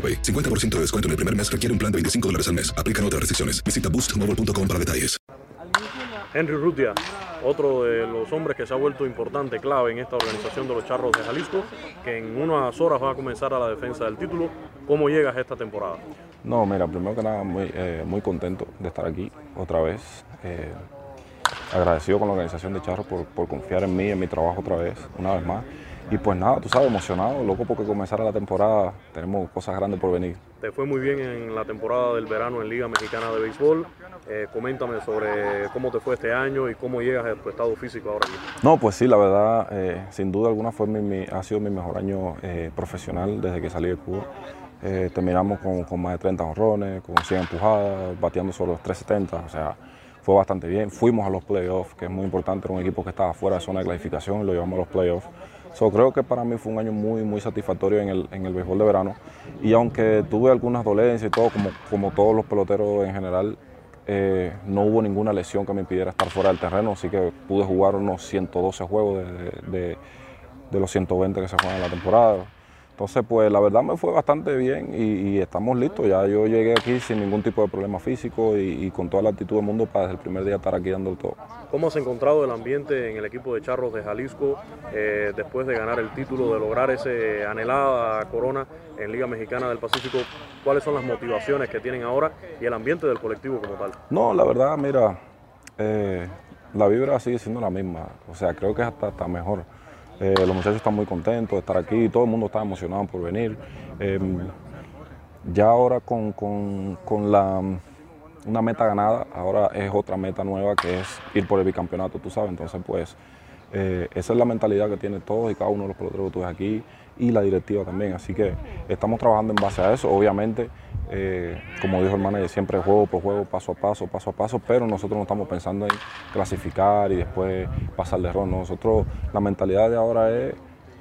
AroPay. 50% de descuento en el primer mes requiere un plan de 25 dólares al mes. Aplican otras restricciones. Visita boostmobile.com para detalles. Henry Rutia, otro de los hombres que se ha vuelto importante, clave en esta organización de los Charros de Jalisco, que en unas horas va a comenzar a la defensa del título. ¿Cómo llegas a esta temporada? No, mira, primero que nada, muy, eh, muy contento de estar aquí otra vez. Eh, agradecido con la organización de Charros por, por confiar en mí, en mi trabajo otra vez, una vez más. Y pues nada, tú sabes, emocionado, loco porque comenzara la temporada, tenemos cosas grandes por venir. Te fue muy bien en la temporada del verano en Liga Mexicana de Béisbol. Eh, coméntame sobre cómo te fue este año y cómo llegas a tu estado físico ahora mismo. No, pues sí, la verdad, eh, sin duda alguna fue mi, mi- ha sido mi mejor año eh, profesional desde que salí de Cuba. Terminamos con, con más de 30 honrones, con 100 empujadas, bateando solo los 370, o sea, fue bastante bien. Fuimos a los playoffs, que es muy importante, era un equipo que estaba fuera de zona de clasificación y lo llevamos a los playoffs. So, creo que para mí fue un año muy, muy satisfactorio en el, en el béisbol de verano. Y aunque tuve algunas dolencias y todo, como, como todos los peloteros en general, eh, no hubo ninguna lesión que me impidiera estar fuera del terreno, así que pude jugar unos 112 juegos de, de- de los 120 que se juegan en la temporada. Entonces, pues la verdad me fue bastante bien y, y estamos listos. Ya yo llegué aquí sin ningún tipo de problema físico y, y con toda la actitud del mundo para desde el primer día estar aquí dando todo. ¿Cómo has encontrado el ambiente en el equipo de Charros de Jalisco eh, después de ganar el título, de lograr ese anhelada corona en Liga Mexicana del Pacífico? ¿Cuáles son las motivaciones que tienen ahora y el ambiente del colectivo como tal? No, la verdad, mira, eh, la vibra sigue siendo la misma. O sea, creo que es hasta, hasta mejor. Eh, los muchachos están muy contentos de estar aquí, todo el mundo está emocionado por venir. Eh, ya ahora con, con- con la, una meta ganada, ahora es otra meta nueva que es ir por el bicampeonato, tú sabes. Entonces, pues, eh, esa es la mentalidad que tienen todos y cada uno de los peloteros que tú ves aquí y la directiva también. Así que estamos trabajando en base a eso. Obviamente, eh, como dijo el manager, siempre juego por juego, paso a paso, paso a paso, pero nosotros no estamos pensando en clasificar y después pasar de ronda. Nosotros, la mentalidad de ahora es,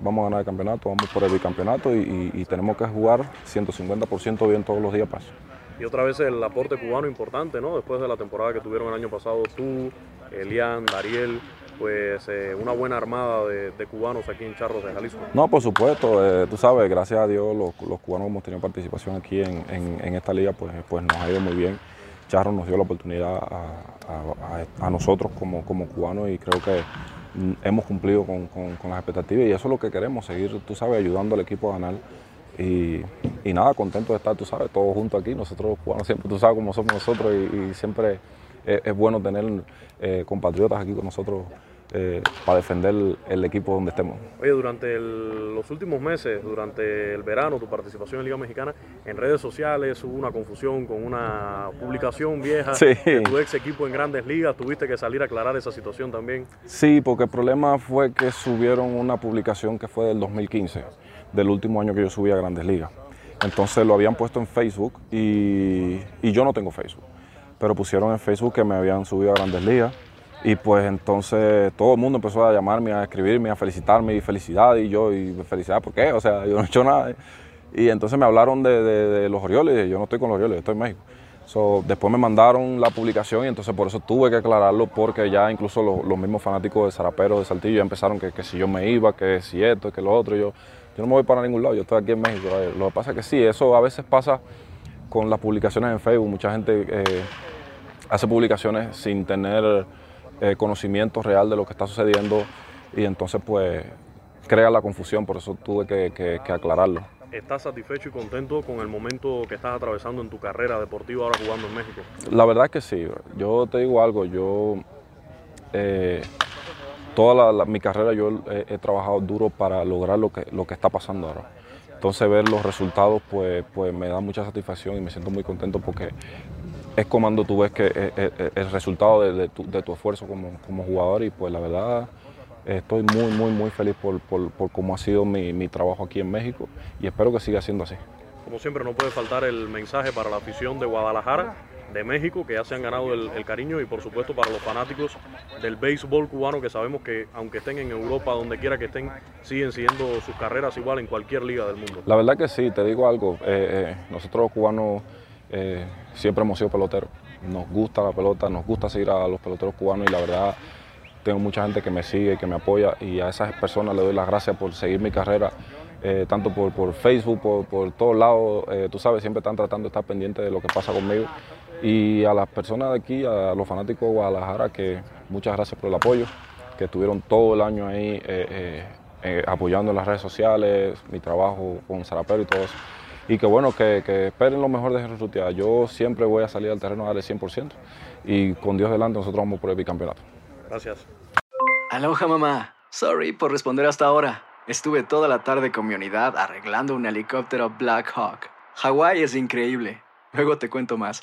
vamos a ganar el campeonato, vamos por el bicampeonato y, y- tenemos que jugar 150% bien todos los días para eso. Y otra vez el aporte cubano importante, ¿no? Después de la temporada que tuvieron el año pasado tú, Elian, Dariel, pues eh, una buena armada de, cubanos aquí en Charros de Jalisco. No, por supuesto, eh, tú sabes, gracias a Dios los, los cubanos hemos tenido participación aquí en, en- esta liga, pues, pues nos ha ido muy bien. Charro nos dio la oportunidad a, nosotros como, como cubanos y creo que hemos cumplido con, con- con las expectativas y eso es lo que queremos, seguir, tú sabes, ayudando al equipo a ganar. Y, y nada, contento de estar, tú sabes, todos juntos aquí. Nosotros los cubanos siempre, tú sabes cómo somos nosotros y, y siempre es, es bueno tener eh, compatriotas aquí con nosotros eh, para defender el, equipo donde estemos. Oye, durante los últimos meses, durante el verano, tu participación en Liga Mexicana, en redes sociales hubo una confusión con una publicación vieja de tu ex equipo en grandes ligas. ¿Tuviste que salir a aclarar esa situación también? Sí, porque el problema fue que subieron una publicación que fue del 2015, del último año que yo subí a grandes ligas. Entonces lo habían puesto en Facebook y, yo no tengo Facebook, pero pusieron en Facebook que me habían subido a grandes ligas y pues entonces todo el mundo empezó a llamarme, a escribirme, a felicitarme y felicidad y yo, y felicidad, ¿por qué? O sea, yo no he hecho nada. Y entonces me hablaron de, los Orioles, y yo no estoy con los Orioles, estoy en México. después me mandaron la publicación y entonces por eso tuve que aclararlo porque ya incluso los, mismos fanáticos de Zarapero, de Saltillo, ya empezaron que, si yo me iba, que si esto, que lo otro. Yo, yo no me voy para ningún lado, yo estoy aquí en México. Lo que pasa es que sí, eso a veces pasa con las publicaciones en Facebook. Mucha gente eh, hace publicaciones sin tener eh, conocimiento real de lo que está sucediendo y entonces pues crea la confusión, por eso tuve que, aclararlo. ¿Estás satisfecho y contento con el momento que estás atravesando en tu carrera deportiva ahora jugando en México? La verdad que sí. Yo te digo algo, yo eh, toda mi carrera yo he, trabajado duro para lograr lo que, lo que está pasando ahora. Entonces ver los resultados pues, pues me da mucha satisfacción y me siento muy contento porque es cuando tú ves que eh, eh, eh, el resultado de, tu, esfuerzo como, jugador y pues la verdad estoy muy, muy, muy feliz por, cómo ha sido mi, trabajo aquí en México y espero que siga siendo así. Como siempre no puede faltar el mensaje para la afición de Guadalajara, de México, que ya se han ganado el, cariño y por supuesto para los fanáticos del béisbol cubano que sabemos que aunque estén en Europa, donde quiera que estén, siguen siguiendo sus carreras igual en cualquier liga del mundo. La verdad que sí, te digo algo, nosotros los cubanos eh, siempre hemos sido peloteros. Nos gusta la pelota, nos gusta seguir a los peloteros cubanos y la verdad tengo mucha gente que me sigue, que me apoya y a esas personas le doy las gracias por seguir mi carrera, eh, tanto por, Facebook, por, todos lados. Eh, tú sabes, siempre están tratando de estar pendientes de lo que pasa conmigo. Y a las personas de aquí, a los fanáticos de Guadalajara, que muchas gracias por el apoyo, que estuvieron todo el año ahí apoyando en las redes sociales, mi trabajo con Zarapero y todo eso y que bueno, que, esperen lo mejor de Jesús Rutia. Yo siempre voy a salir al terreno a darle 100% y con Dios delante nosotros vamos por el bicampeonato. Gracias. Aloha mamá, sorry por responder hasta ahora. Estuve toda la tarde con mi unidad arreglando un helicóptero Black Hawk. Hawái es increíble. Luego te cuento más.